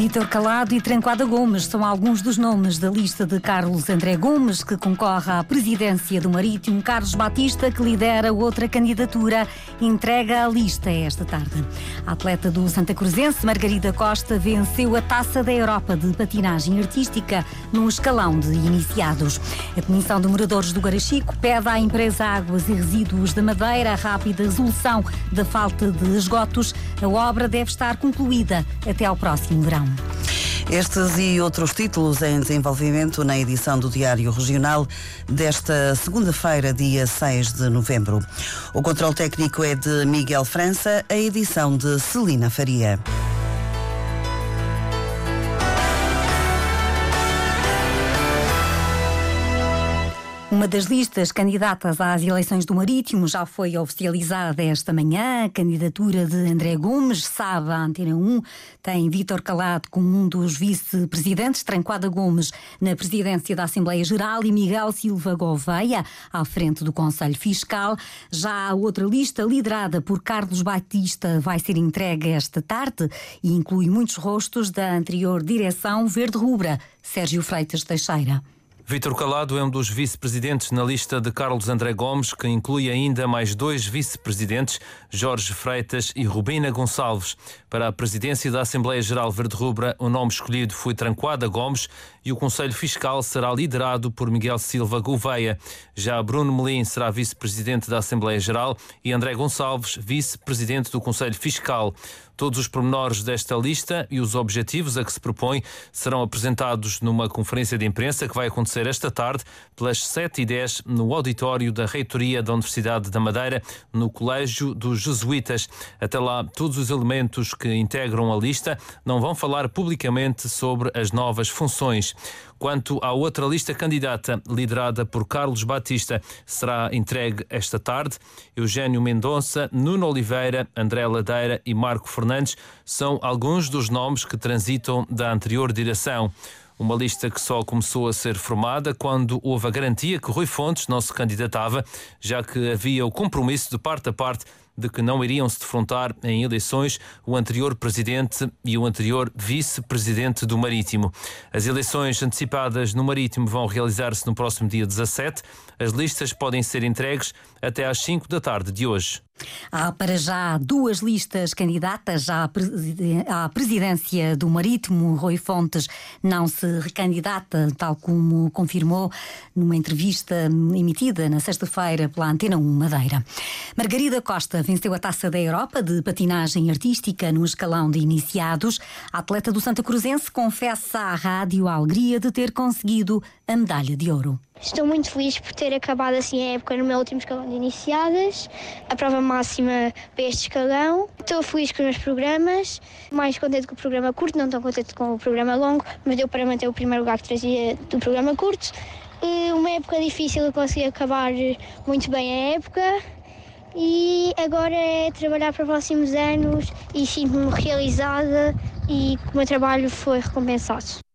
Vítor Calado e Tranquada Gomes são alguns dos nomes da lista de Carlos André Gomes, que concorre à presidência do Marítimo. Carlos Batista, que lidera outra candidatura, entrega a lista esta tarde. A atleta do Santa Cruzense, Margarida Costa, venceu a Taça da Europa de Patinagem Artística num escalão de iniciados. A Comissão de Moradores do Garachico pede à empresa Águas e Resíduos da Madeira a rápida resolução da falta de esgotos. A obra deve estar concluída até ao próximo verão. Estes e outros títulos em desenvolvimento na edição do Diário Regional desta segunda-feira, dia 6 de novembro. O controle técnico é de Miguel França, a edição de Celina Faria. Uma das listas candidatas às eleições do Marítimo já foi oficializada esta manhã. A candidatura de André Gomes, sabe, a Antena 1, tem Vítor Calado como um dos vice-presidentes, Tranquada Gomes na presidência da Assembleia Geral e Miguel Silva Gouveia à frente do Conselho Fiscal. Já a outra lista, liderada por Carlos Batista, vai ser entregue esta tarde e inclui muitos rostos da anterior direção verde-rubra, Sérgio Freitas Teixeira. Vítor Calado é um dos vice-presidentes na lista de Carlos André Gomes, que inclui ainda mais dois vice-presidentes, Jorge Freitas e Rubina Gonçalves. Para a presidência da Assembleia Geral Verde Rubra, o nome escolhido foi Tranquada Gomes e o Conselho Fiscal será liderado por Miguel Silva Gouveia. Já Bruno Melim será vice-presidente da Assembleia Geral e André Gonçalves, vice-presidente do Conselho Fiscal. Todos os pormenores desta lista e os objetivos a que se propõe serão apresentados numa conferência de imprensa que vai acontecer esta tarde, pelas 7h10, no auditório da Reitoria da Universidade da Madeira, no Colégio dos Jesuítas. Até lá, todos os elementos que integram a lista não vão falar publicamente sobre as novas funções. Quanto à outra lista candidata, liderada por Carlos Batista, será entregue esta tarde. Eugênio Mendonça, Nuno Oliveira, André Ladeira e Marco Fernandes são alguns dos nomes que transitam da anterior direção. Uma lista que só começou a ser formada quando houve a garantia que Rui Fontes não se candidatava, já que havia o compromisso de parte a parte de que não iriam se defrontar em eleições o anterior presidente e o anterior vice-presidente do Marítimo. As eleições antecipadas no Marítimo vão realizar-se no próximo dia 17. As listas podem ser entregues até às 5 da tarde de hoje. Há para já duas listas candidatas à presidência do Marítimo. Rui Fontes não se recandidata, tal como confirmou numa entrevista emitida na sexta-feira pela Antena 1 Madeira. Margarida Costa venceu a Taça da Europa de patinagem artística no escalão de iniciados. A atleta do Santa Cruzense confessa à rádio a alegria de ter conseguido a medalha de ouro. Estou muito feliz por ter acabado assim a época no meu último escalão de iniciadas, a prova máxima para este escalão. Estou feliz com os meus programas, mais contente com o programa curto, não tão contente com o programa longo, mas deu para manter o primeiro lugar que trazia do programa curto. Uma época difícil, eu consegui acabar muito bem a época e agora é trabalhar para os próximos anos e sinto-me realizada e o meu trabalho foi recompensado.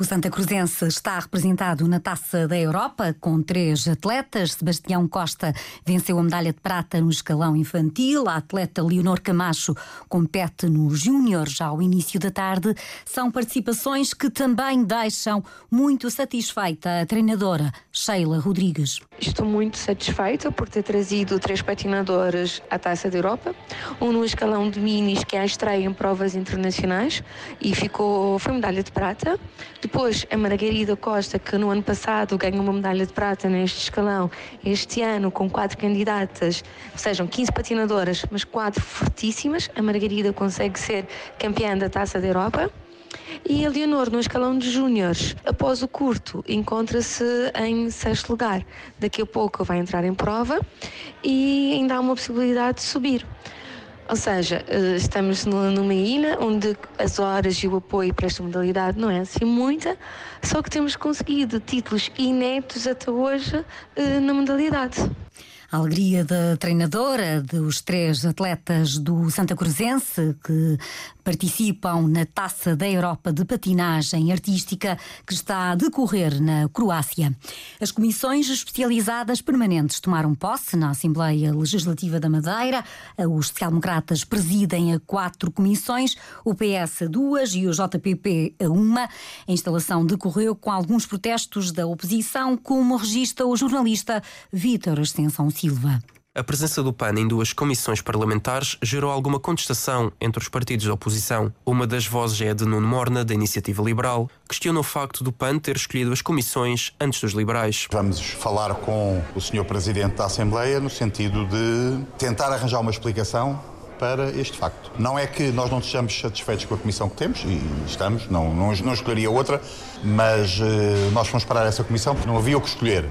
O Santa Cruzense está representado na Taça da Europa com três atletas. Sebastião Costa venceu a medalha de prata no escalão infantil. A atleta Leonor Camacho compete no Júnior já ao início da tarde. São participações que também deixam muito satisfeita a treinadora Sheila Rodrigues. Estou muito satisfeita por ter trazido três patinadores à Taça da Europa. Um no escalão de minis, que é a estreia em provas internacionais, e ficou, foi medalha de prata. Depois, a Margarida Costa, que no ano passado ganhou uma medalha de prata neste escalão, este ano com quatro candidatas, sejam 15 patinadoras, mas quatro fortíssimas. A Margarida consegue ser campeã da Taça da Europa. E a Leonor, no escalão de júniores, após o curto, encontra-se em sexto lugar. Daqui a pouco vai entrar em prova e ainda há uma possibilidade de subir. Ou seja, eh, estamos numa ilha onde as horas e o apoio para esta modalidade não é assim muita, só que temos conseguido títulos inéditos até hoje eh, na modalidade. A alegria da treinadora dos três atletas do Santa Cruzense que participam na Taça da Europa de Patinagem Artística que está a decorrer na Croácia. As comissões especializadas permanentes tomaram posse na Assembleia Legislativa da Madeira. Os social-democratas presidem a quatro comissões, o PS a duas e o JPP a uma. A instalação decorreu com alguns protestos da oposição, como registra o jornalista Vítor Ascensão Silva. A presença do PAN em duas comissões parlamentares gerou alguma contestação entre os partidos da oposição. Uma das vozes é a de Nuno Morna, da Iniciativa Liberal, questiona o facto do PAN ter escolhido as comissões antes dos liberais. Vamos falar com o Sr. Presidente da Assembleia no sentido de tentar arranjar uma explicação para este facto. Não é que nós não estejamos satisfeitos com a comissão que temos, e estamos, não, não, não escolheria outra, mas uh, nós fomos parar essa comissão porque não havia o que escolher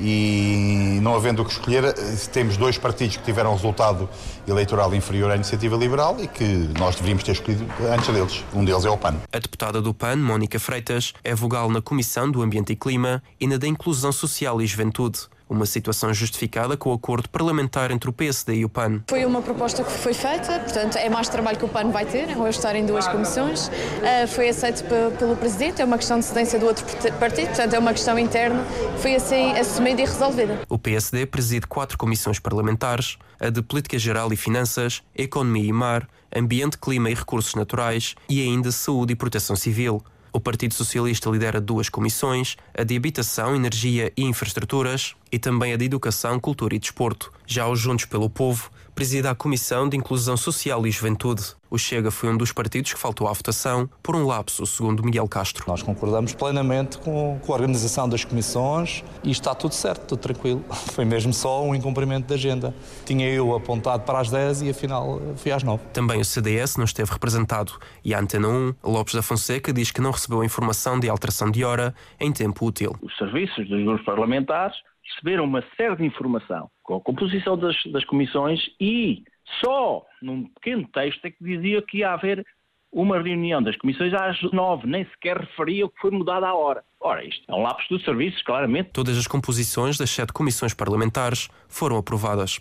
e não havendo o que escolher, temos dois partidos que tiveram resultado eleitoral inferior à iniciativa liberal e que nós deveríamos ter escolhido antes deles. Um deles é o PAN. A deputada do PAN, Mónica Freitas, é vogal na Comissão do Ambiente e Clima e na da Inclusão Social e Juventude. Uma situação justificada com o acordo parlamentar entre o PSD e o PAN. Foi uma proposta que foi feita, portanto, é mais trabalho que o PAN vai ter, ao estar em duas comissões. Uh, foi aceito pelo Presidente, é uma questão de cedência do outro partido, portanto, é uma questão interna. Foi assim assumida e resolvida. O PSD preside quatro comissões parlamentares: a de Política Geral e Finanças, Economia e Mar, Ambiente, Clima e Recursos Naturais e ainda Saúde e Proteção Civil. O Partido Socialista lidera duas comissões, a de Habitação, Energia e Infraestruturas e também a de Educação, Cultura e Desporto. Já os Juntos pelo Povo presida a Comissão de Inclusão Social e Juventude. O Chega foi um dos partidos que faltou à votação por um lapso, segundo Miguel Castro. Nós concordamos plenamente com, com a organização das comissões e está tudo certo, tudo tranquilo. Foi mesmo só um incumprimento de agenda. Tinha eu apontado para as 10 e afinal fui às 9. Também o CDS não esteve representado e a Antena 1, Lopes da Fonseca, diz que não recebeu a informação de alteração de hora em tempo útil. Os serviços dos grupos parlamentares receberam uma série de informação com a composição das, das comissões e só num pequeno texto é que dizia que ia haver uma reunião das comissões às nove, nem sequer referia o que foi mudado à hora. Ora, isto é um lapso dos serviços, claramente. Todas as composições das sete comissões parlamentares foram aprovadas.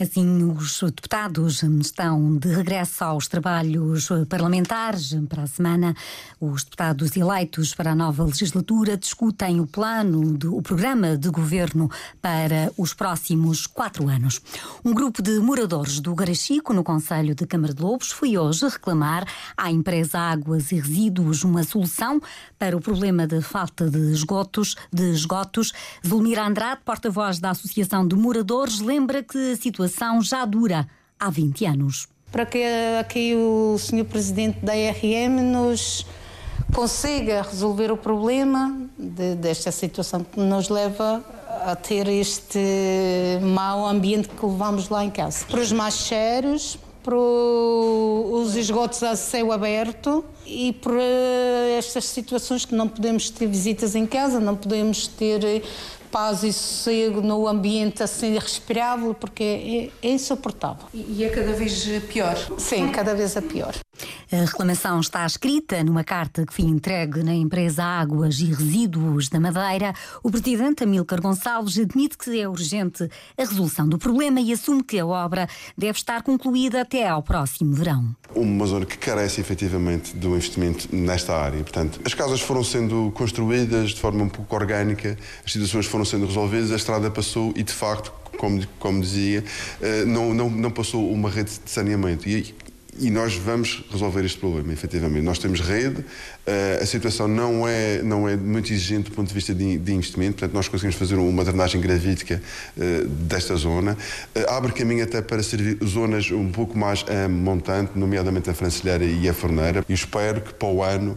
Assim, os deputados estão de regresso aos trabalhos parlamentares. Para a semana, os deputados eleitos para a nova legislatura discutem o plano, de, o programa de governo para os próximos quatro anos. Um grupo de moradores do Garachico, no Conselho de Câmara de Lobos, foi hoje reclamar à empresa Águas e Resíduos uma solução para o problema da falta de esgotos. De esgotos. Zulmira Andrade, porta-voz da Associação de Moradores, lembra que a situação situação já dura há 20 anos. Para que aqui o Sr. Presidente da RM nos consiga resolver o problema de, desta situação que nos leva a ter este mau ambiente que levamos lá em casa. Para os mais para os esgotos a céu aberto e por estas situações que não podemos ter visitas em casa, não podemos ter paz e sossego no ambiente assim respirável, porque é, é insuportável. E é cada vez pior? Sim, cada vez é pior. A reclamação está escrita numa carta que foi entregue na empresa Águas e Resíduos da Madeira. O presidente Amílcar Gonçalves admite que é urgente a resolução do problema e assume que a obra deve estar concluída até ao próximo verão. Uma zona que carece efetivamente do investimento nesta área. Portanto, as casas foram sendo construídas de forma um pouco orgânica, as situações foram sendo resolvidas, a estrada passou e, de facto, como, como dizia, eh, não, não, não passou uma rede de saneamento. E e nós vamos resolver este problema, efetivamente. Nós temos rede, uh, a situação não é, não é muito exigente do ponto de vista de, de investimento, portanto, nós conseguimos fazer uma drenagem gravítica uh, desta zona. Uh, abre caminho até para servir zonas um pouco mais a montante, nomeadamente a Francilheira e a Forneira. E espero que para o ano,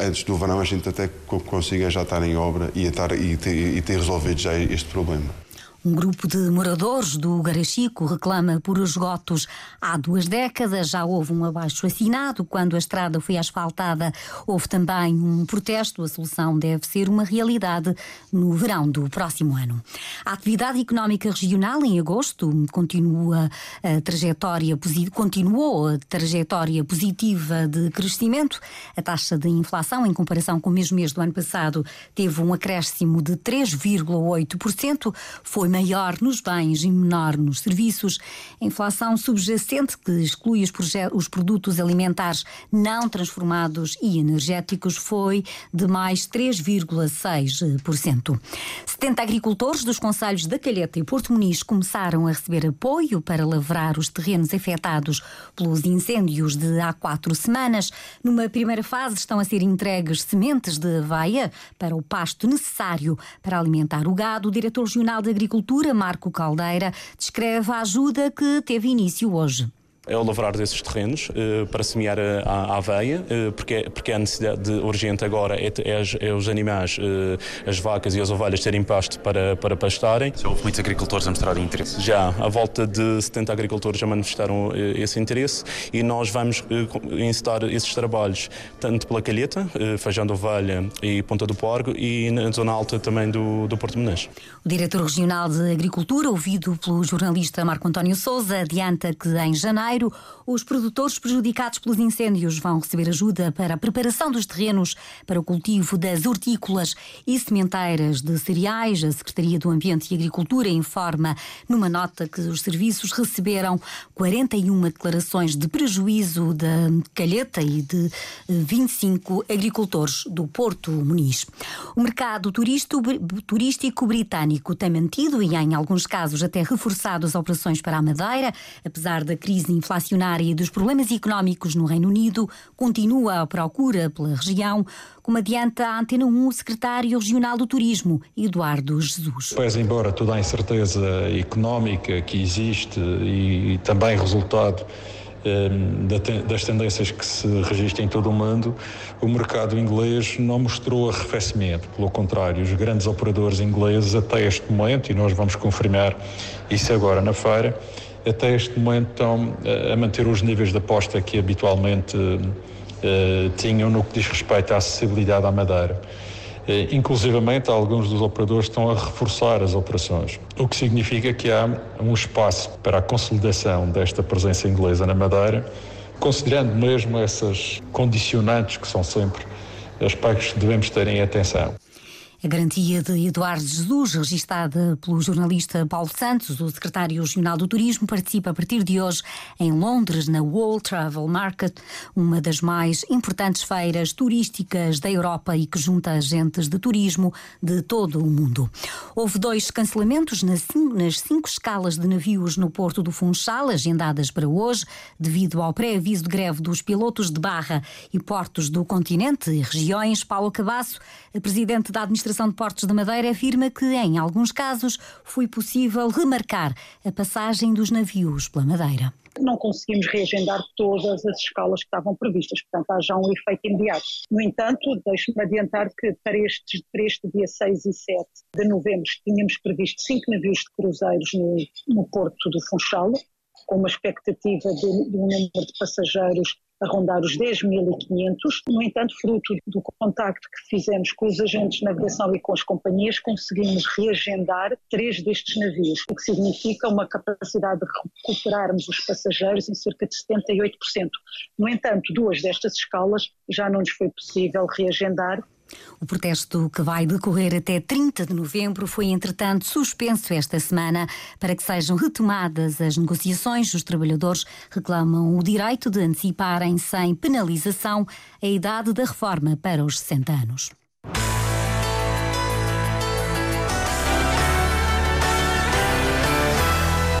antes do verão, a gente até consiga já estar em obra e, estar, e, ter, e ter resolvido já este problema. Um grupo de moradores do Garachico reclama por esgotos há duas décadas. Já houve um abaixo assinado. Quando a estrada foi asfaltada, houve também um protesto. A solução deve ser uma realidade no verão do próximo ano. A atividade económica regional em agosto continua a trajetória, continuou a trajetória positiva de crescimento. A taxa de inflação, em comparação com o mesmo mês do ano passado, teve um acréscimo de 3,8%. Foi maior nos bens e menor nos serviços. A inflação subjacente, que exclui os, os produtos alimentares não transformados e energéticos, foi de mais 3,6%. 70 agricultores dos conselhos da Calheta e Porto Muniz começaram a receber apoio para lavrar os terrenos afetados pelos incêndios de há quatro semanas. Numa primeira fase estão a ser entregues sementes de aveia para o pasto necessário para alimentar o gado. O diretor regional de Agricultura, Marco Caldeira, descreve a ajuda que teve início hoje é o lavrar desses terrenos uh, para semear a, a aveia, uh, porque, porque a necessidade urgente agora é, é, é os animais, uh, as vacas e as ovelhas terem pasto para, para pastarem. Já houve muitos agricultores a mostrar interesse? Já, a volta de 70 agricultores já manifestaram esse interesse e nós vamos incitar esses trabalhos tanto pela Calheta, Feijão da Ovelha e Ponta do Porgo e na zona alta também do, do Porto Menezes. O diretor regional de Agricultura, ouvido pelo jornalista Marco António Souza, adianta que em janeiro janeiro, os produtores prejudicados pelos incêndios vão receber ajuda para a preparação dos terrenos para o cultivo das hortícolas e sementeiras de cereais. A Secretaria do Ambiente e Agricultura informa numa nota que os serviços receberam 41 declarações de prejuízo da Calheta e de 25 agricultores do Porto Muniz. O mercado turístico britânico tem mantido e, em alguns casos, até reforçado as operações para a Madeira, apesar da crise inflacionária e dos problemas económicos no Reino Unido, continua a procura pela região, como adianta a Antena 1 o secretário regional do Turismo, Eduardo Jesus. Pois, embora toda a incerteza económica que existe e também resultado ehm, das tendências que se registram em todo o mundo, o mercado inglês não mostrou arrefecimento. Pelo contrário, os grandes operadores ingleses, até este momento, e nós vamos confirmar isso agora na feira, até este momento estão a manter os níveis de aposta que habitualmente uh, tinham no que diz respeito à acessibilidade à madeira. Uh, inclusivamente, alguns dos operadores estão a reforçar as operações, o que significa que há um espaço para a consolidação desta presença inglesa na Madeira, considerando mesmo essas condicionantes que são sempre aspectos que devemos ter em atenção. A garantia de Eduardo Jesus, registada pelo jornalista Paulo Santos, o secretário regional do Turismo, participa a partir de hoje em Londres, na World Travel Market, uma das mais importantes feiras turísticas da Europa e que junta agentes de turismo de todo o mundo. Houve dois cancelamentos nas cinco, nas cinco escalas de navios no Porto do Funchal, agendadas para hoje, devido ao pré-aviso de greve dos pilotos de barra e portos do continente e regiões. Paulo Cabasso, presidente da administração Administração de Portos da Madeira afirma que, em alguns casos, foi possível remarcar a passagem dos navios pela Madeira não conseguimos reagendar todas as escalas que estavam previstas, portanto há já um efeito imediato. No entanto, deixe-me adiantar que para este, para este dia 6 e 7 de novembro tínhamos previsto cinco navios de cruzeiros no, no Porto do Funchal, com uma expectativa de, de um número de passageiros a rondar os 10.500. No entanto, fruto do contacto que fizemos com os agentes de navegação e com as companhias, conseguimos reagendar três destes navios, o que significa uma capacidade de recuperarmos os passageiros em cerca de 78%. No entanto, duas destas escalas já não nos foi possível reagendar o protesto que vai decorrer até 30 de novembro foi, entretanto, suspenso esta semana para que sejam retomadas as negociações. Os trabalhadores reclamam o direito de anteciparem sem penalização a idade da reforma para os 60 anos.